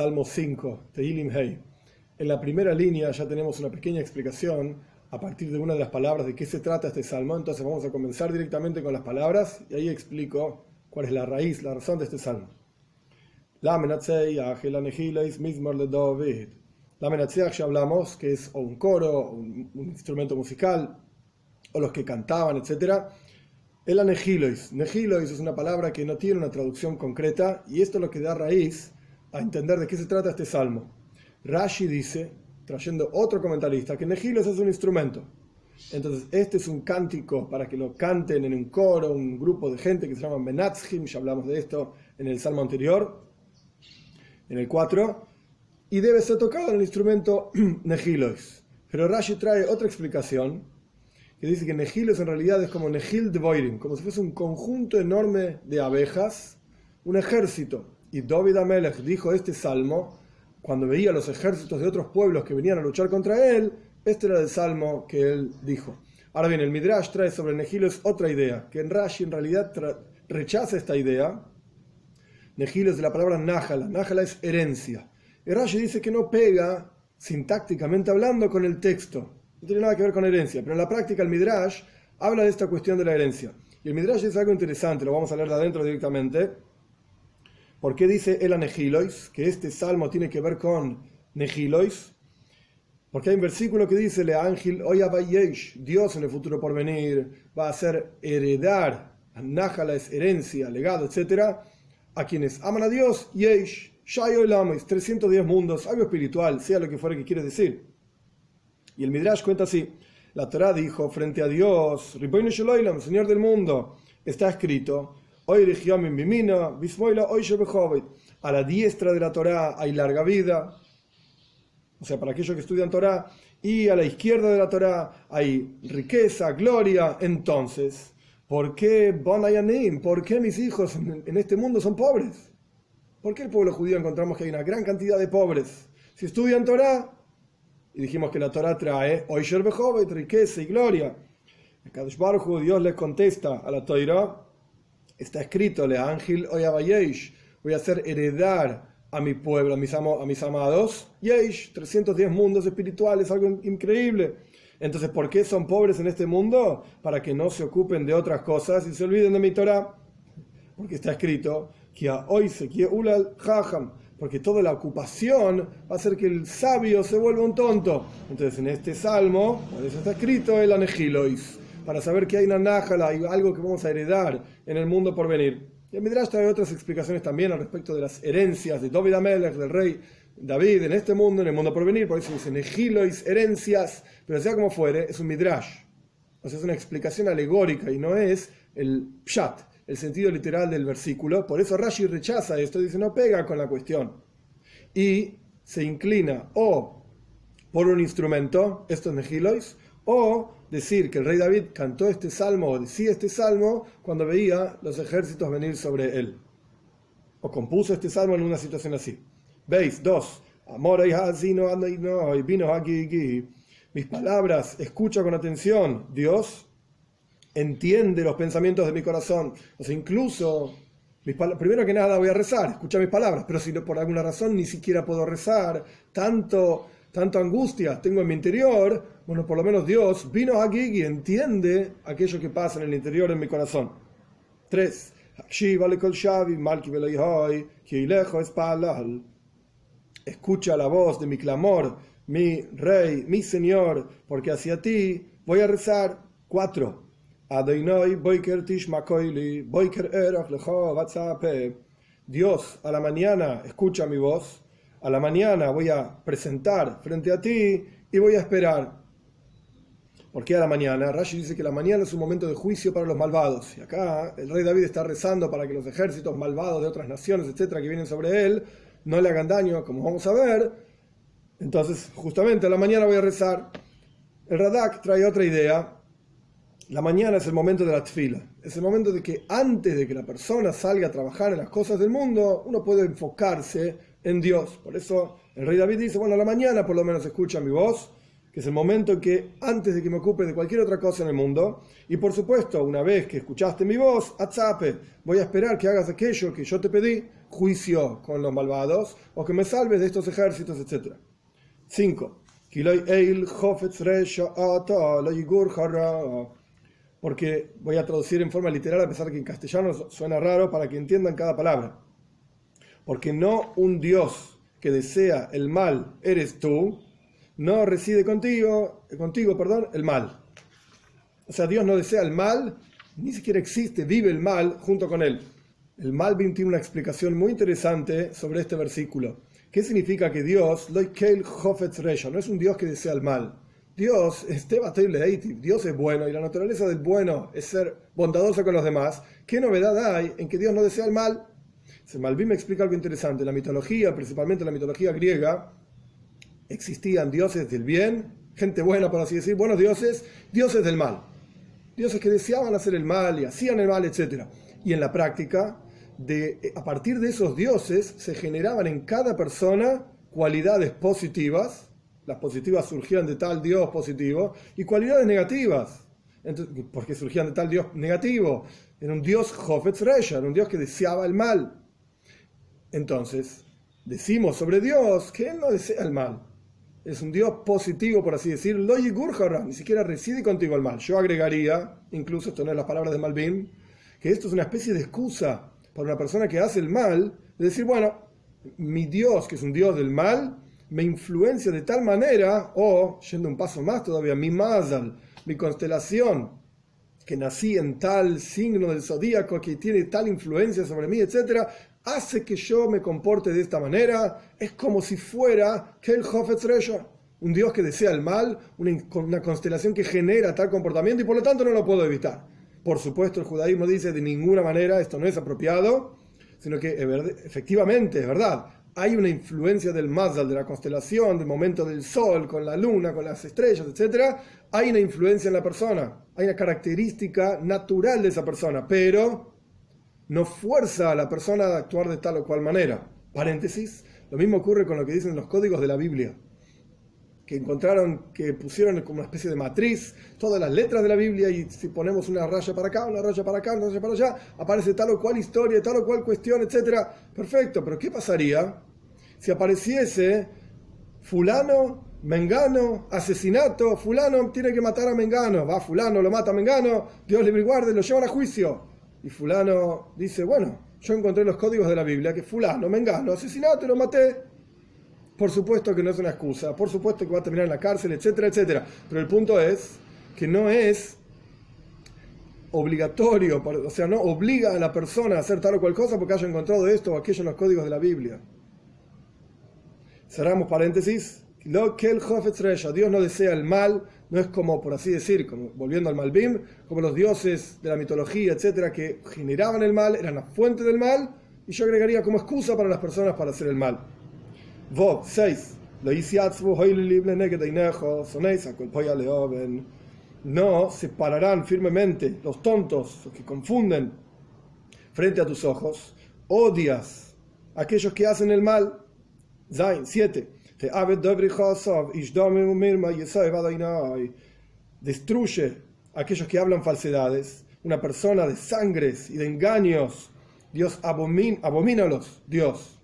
Salmo 5, Tehilim Hei. En la primera línea ya tenemos una pequeña explicación a partir de una de las palabras de qué se trata este salmo. Entonces vamos a comenzar directamente con las palabras y ahí explico cuál es la raíz, la razón de este salmo. La La ya hablamos que es un coro, un, instrumento musical, o los que cantaban, etc. El anegilois. Negilois es una palabra que no tiene una traducción concreta y esto es lo que da raíz a entender de qué se trata este salmo. Rashi dice, trayendo otro comentarista, que Negilos es un instrumento. Entonces, este es un cántico para que lo canten en un coro, un grupo de gente que se llama Menatzhim, ya hablamos de esto en el salmo anterior, en el 4, y debe ser tocado en el instrumento Negilos. Pero Rashi trae otra explicación, que dice que Negilos en realidad es como Negil de Boirim, como si fuese un conjunto enorme de abejas, un ejército y David Amelech dijo este salmo cuando veía los ejércitos de otros pueblos que venían a luchar contra él. Este era el salmo que él dijo. Ahora bien, el Midrash trae sobre Nehilos otra idea, que en Rashi en realidad rechaza esta idea. Nehilos de la palabra Nájala. Nájala es herencia. Y Rashi dice que no pega sintácticamente hablando con el texto. No tiene nada que ver con herencia. Pero en la práctica el Midrash habla de esta cuestión de la herencia. Y el Midrash es algo interesante, lo vamos a leer de adentro directamente ¿Por qué dice el Negilois? Que este salmo tiene que ver con Negilois. Porque hay un versículo que dice, Le ángel Dios en el futuro por venir va a hacer heredar, Nájala es herencia, legado, etc. A quienes aman a Dios, Yesh, Shayolamais, 310 mundos, algo espiritual, sea lo que fuera que quiere decir. Y el Midrash cuenta así: La Torah dijo frente a Dios, Señor del mundo, está escrito a la diestra de la Torá hay larga vida, o sea, para aquellos que estudian Torá, y a la izquierda de la Torá hay riqueza, gloria. Entonces, ¿por qué Bonayanim? ¿Por qué mis hijos en este mundo son pobres? ¿Por qué el pueblo judío encontramos que hay una gran cantidad de pobres? Si estudian Torá, y dijimos que la Torá trae Oisher riqueza y gloria. El Kadosh Dios les contesta a la Torá está escrito, le ángel voy a hacer heredar a mi pueblo, a mis, a mis amados, Yesh, 310 mundos espirituales, algo increíble. Entonces, ¿por qué son pobres en este mundo? Para que no se ocupen de otras cosas y se olviden de mi Torah. Porque está escrito, porque toda la ocupación va a hacer que el sabio se vuelva un tonto. Entonces, en este salmo, por eso está escrito el anegilois para saber que hay una nájala, hay algo que vamos a heredar en el mundo por venir. Y el Midrash trae otras explicaciones también al respecto de las herencias de David Amelech, del rey David en este mundo, en el mundo por venir, por eso dicen egilois, herencias, pero sea como fuere, es un Midrash. O sea, es una explicación alegórica y no es el pshat, el sentido literal del versículo. Por eso Rashi rechaza esto, dice no pega con la cuestión. Y se inclina o por un instrumento, estos negilois, o decir que el rey David cantó este salmo o decía este salmo cuando veía los ejércitos venir sobre él. O compuso este salmo en una situación así. Veis, dos. Amor vino Mis palabras, escucha con atención. Dios entiende los pensamientos de mi corazón. O sea, incluso, primero que nada voy a rezar, escucha mis palabras, pero si por alguna razón ni siquiera puedo rezar, tanto tanto angustia tengo en mi interior, bueno, por lo menos Dios vino aquí y entiende aquello que pasa en el interior en mi corazón. 3. Escucha la voz de mi clamor, mi rey, mi señor, porque hacia ti voy a rezar. 4. Dios, a la mañana, escucha mi voz a la mañana voy a presentar frente a ti y voy a esperar. ¿Por qué a la mañana? Rashi dice que la mañana es un momento de juicio para los malvados. Y acá el rey David está rezando para que los ejércitos malvados de otras naciones, etcétera, que vienen sobre él, no le hagan daño, como vamos a ver. Entonces, justamente a la mañana voy a rezar. El Radak trae otra idea. La mañana es el momento de la tfila. Es el momento de que antes de que la persona salga a trabajar en las cosas del mundo, uno puede enfocarse en Dios. Por eso el rey David dice, bueno, a la mañana por lo menos escucha mi voz que es el momento en que antes de que me ocupe de cualquier otra cosa en el mundo, y por supuesto, una vez que escuchaste mi voz, atzape, voy a esperar que hagas aquello que yo te pedí, juicio con los malvados, o que me salves de estos ejércitos, etc. 5. Porque voy a traducir en forma literal, a pesar de que en castellano suena raro, para que entiendan cada palabra. Porque no un Dios que desea el mal eres tú, no reside contigo, contigo perdón, el mal. O sea, Dios no desea el mal, ni siquiera existe, vive el mal junto con él. El Malvin tiene una explicación muy interesante sobre este versículo. ¿Qué significa que Dios, no es un Dios que desea el mal? Dios es Dios es bueno y la naturaleza del bueno es ser bondadoso con los demás. ¿Qué novedad hay en que Dios no desea el mal? Se Malvin me explica algo interesante. La mitología, principalmente en la mitología griega, existían dioses del bien, gente buena, por así decir, buenos dioses, dioses del mal. Dioses que deseaban hacer el mal y hacían el mal, etc. Y en la práctica, de, a partir de esos dioses se generaban en cada persona cualidades positivas, las positivas surgían de tal Dios positivo, y cualidades negativas, porque surgían de tal Dios negativo. Era un Dios Hofetz era un Dios que deseaba el mal. Entonces, decimos sobre Dios que Él no desea el mal es un Dios positivo, por así decirlo, ni siquiera reside contigo el mal. Yo agregaría, incluso esto no es las palabras de Malvin, que esto es una especie de excusa para una persona que hace el mal, de decir, bueno, mi Dios, que es un Dios del mal, me influencia de tal manera, o, yendo un paso más todavía, mi Mazal, mi constelación, que nací en tal signo del zodíaco, que tiene tal influencia sobre mí, etc., hace que yo me comporte de esta manera, es como si fuera que el un Dios que desea el mal, una, constelación que genera tal comportamiento y por lo tanto no lo puedo evitar. Por supuesto, el judaísmo dice de ninguna manera esto no es apropiado, sino que efectivamente, es verdad, hay una influencia del Mazal, de la constelación, del momento del sol, con la luna, con las estrellas, etc. Hay una influencia en la persona, hay una característica natural de esa persona, pero no fuerza a la persona a actuar de tal o cual manera. Paréntesis, lo mismo ocurre con lo que dicen los códigos de la Biblia, que encontraron, que pusieron como una especie de matriz todas las letras de la Biblia y si ponemos una raya para acá, una raya para acá, una raya para allá, aparece tal o cual historia, tal o cual cuestión, etc. Perfecto, pero ¿qué pasaría si apareciese fulano Mengano, asesinato, fulano tiene que matar a Mengano, va fulano, lo mata a Mengano, Dios libre y lo llevan a juicio. Y fulano dice, bueno, yo encontré los códigos de la Biblia, que fulano, me engano, asesinato, lo maté. Por supuesto que no es una excusa, por supuesto que va a terminar en la cárcel, etcétera, etcétera. Pero el punto es que no es obligatorio, o sea, no obliga a la persona a hacer tal o cual cosa porque haya encontrado esto o aquello en los códigos de la Biblia. Cerramos paréntesis. Lo que el Dios no desea el mal, no es como, por así decir, como, volviendo al Malbim, como los dioses de la mitología, etcétera, que generaban el mal, eran la fuente del mal, y yo agregaría como excusa para las personas para hacer el mal. Vos, 6. No separarán firmemente los tontos, los que confunden frente a tus ojos. Odias a aquellos que hacen el mal. Zain, 7 Destruye a aquellos que hablan falsedades. Una persona de sangres y de engaños. Dios abomínalos, Dios.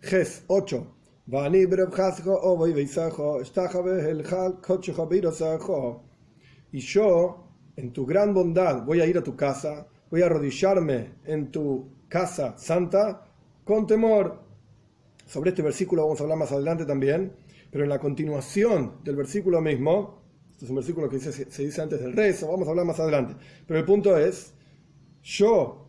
Ges 8. Y yo, en tu gran bondad, voy a ir a tu casa, voy a arrodillarme en tu casa santa con temor sobre este versículo vamos a hablar más adelante también, pero en la continuación del versículo mismo, este es un versículo que se dice antes del rezo, vamos a hablar más adelante, pero el punto es, yo,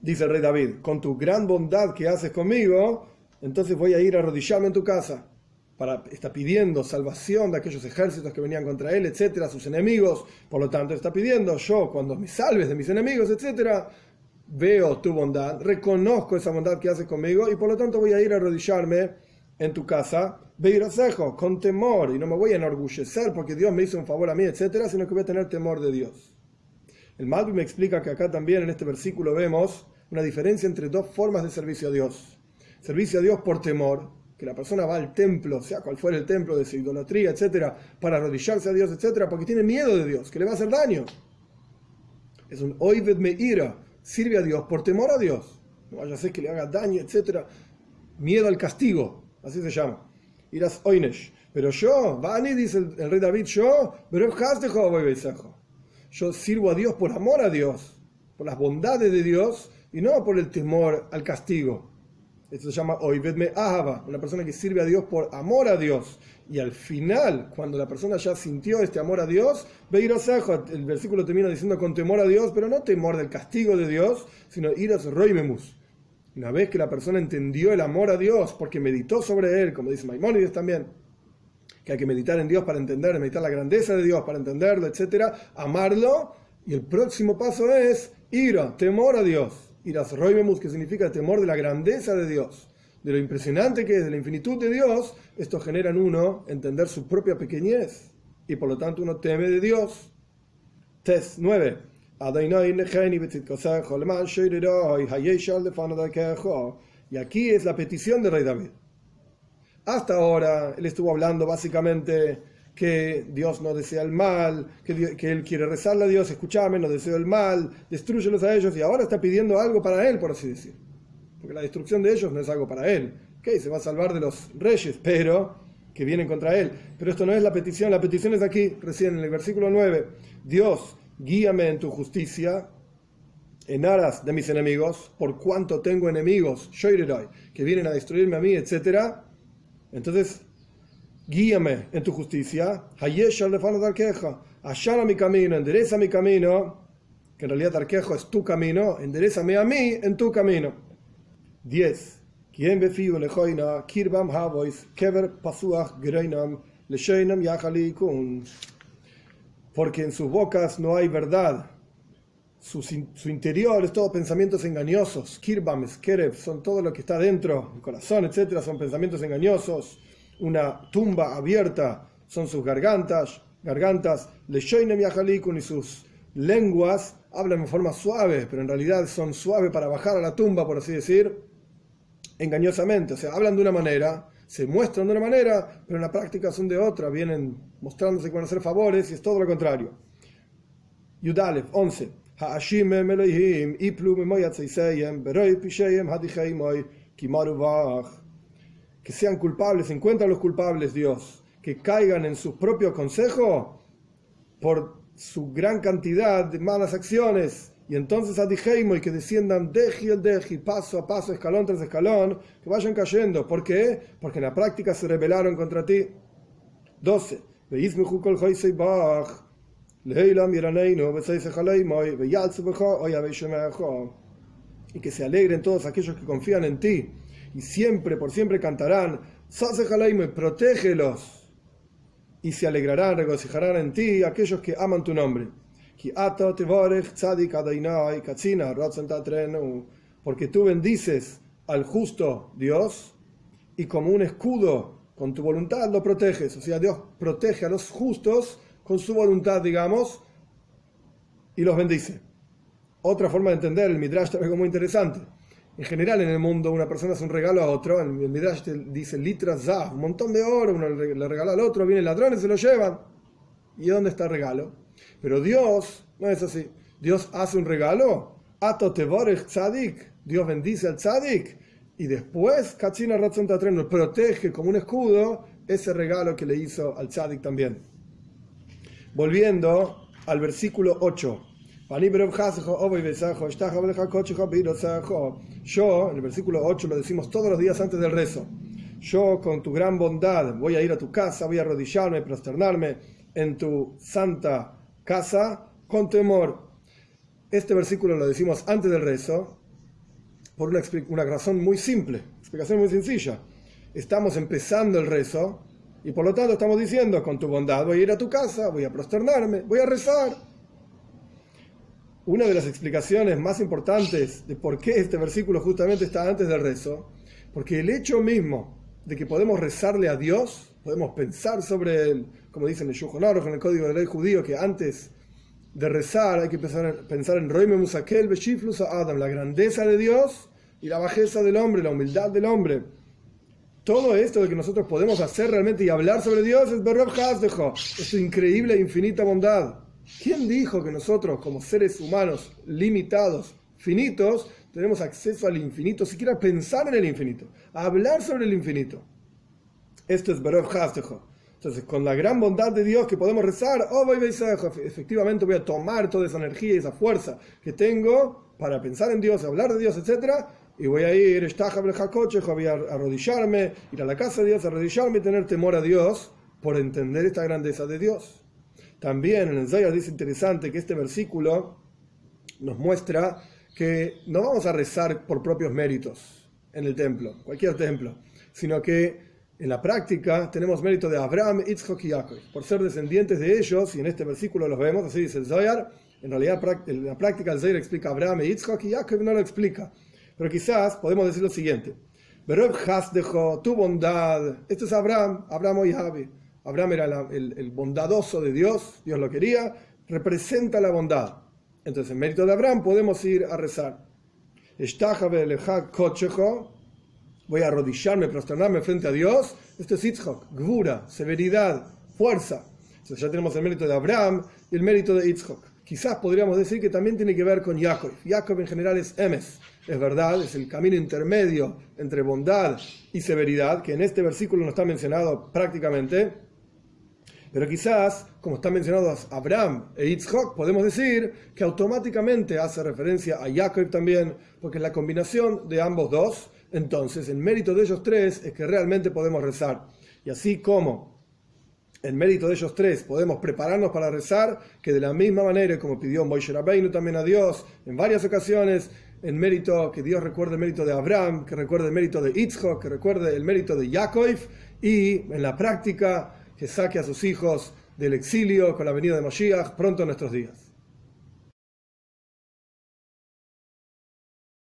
dice el rey David, con tu gran bondad que haces conmigo, entonces voy a ir a arrodillarme en tu casa. Para, está pidiendo salvación de aquellos ejércitos que venían contra él, etcétera, sus enemigos. Por lo tanto, está pidiendo yo, cuando me salves de mis enemigos, etcétera, veo tu bondad, reconozco esa bondad que haces conmigo y por lo tanto voy a ir a arrodillarme en tu casa, cejo con temor, y no me voy a enorgullecer porque Dios me hizo un favor a mí, etcétera, sino que voy a tener temor de Dios. El Malvi me explica que acá también en este versículo vemos una diferencia entre dos formas de servicio a Dios. Servicio a Dios por temor, que la persona va al templo, sea cual fuera el templo de su idolatría, etcétera, para arrodillarse a Dios, etcétera, porque tiene miedo de Dios, que le va a hacer daño. Es un oived ira, sirve a Dios por temor a Dios. No vaya a ser que le haga daño, etcétera. Miedo al castigo, así se llama. Irás oinesh. Pero yo, Vani, dice el, rey David, yo, pero yo sirvo a Dios por amor a Dios, por las bondades de Dios y no por el temor al castigo. Esto se llama Oivedme Ahaba, una persona que sirve a Dios por amor a Dios. Y al final, cuando la persona ya sintió este amor a Dios, el versículo termina diciendo con temor a Dios, pero no temor del castigo de Dios, sino iras roimemus. Una vez que la persona entendió el amor a Dios, porque meditó sobre él, como dice Maimónides también, que hay que meditar en Dios para entender, meditar la grandeza de Dios para entenderlo, etc. Amarlo. Y el próximo paso es ira, temor a Dios. Iras roimemus, que significa temor de la grandeza de Dios, de lo impresionante que es, de la infinitud de Dios. Esto genera en uno entender su propia pequeñez. Y por lo tanto uno teme de Dios. Test 9. Y aquí es la petición de rey David. Hasta ahora él estuvo hablando básicamente que Dios no desea el mal, que, que, él quiere rezarle a Dios, escúchame, no deseo el mal, destruyelos a ellos y ahora está pidiendo algo para él, por así decir. Porque la destrucción de ellos no es algo para él. Ok, se va a salvar de los reyes, pero que vienen contra él. Pero esto no es la petición, la petición es aquí, recién en el versículo 9. Dios, guíame en tu justicia en aras de mis enemigos, por cuanto tengo enemigos, que vienen a destruirme a mí, etcétera entonces, guíame en tu justicia, allana mi camino, endereza mi camino, que en realidad Arquejo es tu camino, enderezame a mí en tu camino. 10. Porque en sus bocas no hay verdad. Su, interior es todo pensamientos engañosos. Kirbam, Skerev, son todo lo que está dentro, el corazón, etc. Son pensamientos engañosos. Una tumba abierta son sus gargantas, gargantas. Leshoinem Yahalikun y sus lenguas hablan en forma suave, pero en realidad son suaves para bajar a la tumba, por así decir, engañosamente. O sea, hablan de una manera, se muestran de una manera, pero en la práctica son de otra. Vienen mostrándose con hacer favores y es todo lo contrario. Yudalev, 11 que sean culpables, encuentran los culpables, Dios, que caigan en su propio consejo por su gran cantidad de malas acciones, y entonces a y que desciendan deji el deji, paso a paso, escalón tras escalón, que vayan cayendo. ¿Por qué? Porque en la práctica se rebelaron contra ti. 12. Y que se alegren todos aquellos que confían en ti y siempre, por siempre cantarán, y protégelos y se alegrarán, regocijarán en ti aquellos que aman tu nombre. Porque tú bendices al justo Dios y como un escudo con tu voluntad lo proteges. O sea, Dios protege a los justos con su voluntad, digamos, y los bendice. Otra forma de entender el Midrash también muy interesante. En general en el mundo una persona hace un regalo a otro, el Midrash dice litras za, un montón de oro, uno le regala al otro, vienen ladrones, se lo llevan. ¿Y dónde está el regalo? Pero Dios no es así. Dios hace un regalo, ato tzadik, Dios bendice al tzadik, y después Kachina Ratzon Tatren protege como un escudo ese regalo que le hizo al tzadik también. Volviendo al versículo 8. Yo, en el versículo 8 lo decimos todos los días antes del rezo. Yo con tu gran bondad voy a ir a tu casa, voy a arrodillarme, prosternarme en tu santa casa con temor. Este versículo lo decimos antes del rezo por una, una razón muy simple, explicación muy sencilla. Estamos empezando el rezo y por lo tanto estamos diciendo, con tu bondad voy a ir a tu casa, voy a prosternarme, voy a rezar. Una de las explicaciones más importantes de por qué este versículo justamente está antes del rezo, porque el hecho mismo de que podemos rezarle a Dios, podemos pensar sobre él, como dicen en el en el código de ley judío, que antes de rezar hay que pensar, pensar en Roime Musakel, Beshiflus Adam, la grandeza de Dios y la bajeza del hombre, la humildad del hombre Todo esto de que nosotros podemos hacer realmente y hablar sobre Dios es Berrob Hasdejo, es su increíble e infinita bondad. ¿Quién dijo que nosotros, como seres humanos limitados, finitos, tenemos acceso al infinito, siquiera pensar en el infinito, hablar sobre el infinito? Esto es Berov Hasdejo. Entonces, con la gran bondad de Dios que podemos rezar, oh, voy efectivamente voy a tomar toda esa energía y esa fuerza que tengo para pensar en Dios, hablar de Dios, etc. Y voy a ir, voy a arrodillarme, ir a la casa de Dios, arrodillarme y tener temor a Dios por entender esta grandeza de Dios. También en el Zayar dice interesante que este versículo nos muestra que no vamos a rezar por propios méritos en el templo, cualquier templo, sino que en la práctica tenemos mérito de Abraham, Yitzhak y Jacob, por ser descendientes de ellos, y en este versículo los vemos, así dice el Zohar, en realidad en la práctica el Zohar explica Abraham, Yitzhak y Jacob no lo explica, pero quizás podemos decir lo siguiente, Berob dejó tu bondad, esto es Abraham, Abraham Javi, Abraham era el, bondadoso de Dios, Dios lo quería, representa la bondad. Entonces, en mérito de Abraham podemos ir a rezar voy a arrodillarme, prosternarme frente a Dios. Esto es Yitzhak, Gvura, severidad, fuerza. Entonces ya tenemos el mérito de Abraham y el mérito de Yitzhak. Quizás podríamos decir que también tiene que ver con Jacob. Jacob en general es Emes, es verdad, es el camino intermedio entre bondad y severidad, que en este versículo no está mencionado prácticamente. Pero quizás, como están mencionados Abraham e Yitzhak, podemos decir que automáticamente hace referencia a Jacob también, porque es la combinación de ambos dos entonces, el mérito de ellos tres es que realmente podemos rezar. Y así como en mérito de ellos tres podemos prepararnos para rezar, que de la misma manera como pidió Moisés Rabbeinu también a Dios en varias ocasiones, en mérito, que Dios recuerde el mérito de Abraham, que recuerde el mérito de Itzhak, que recuerde el mérito de Yaakov, y en la práctica que saque a sus hijos del exilio con la venida de Moshiach pronto en nuestros días.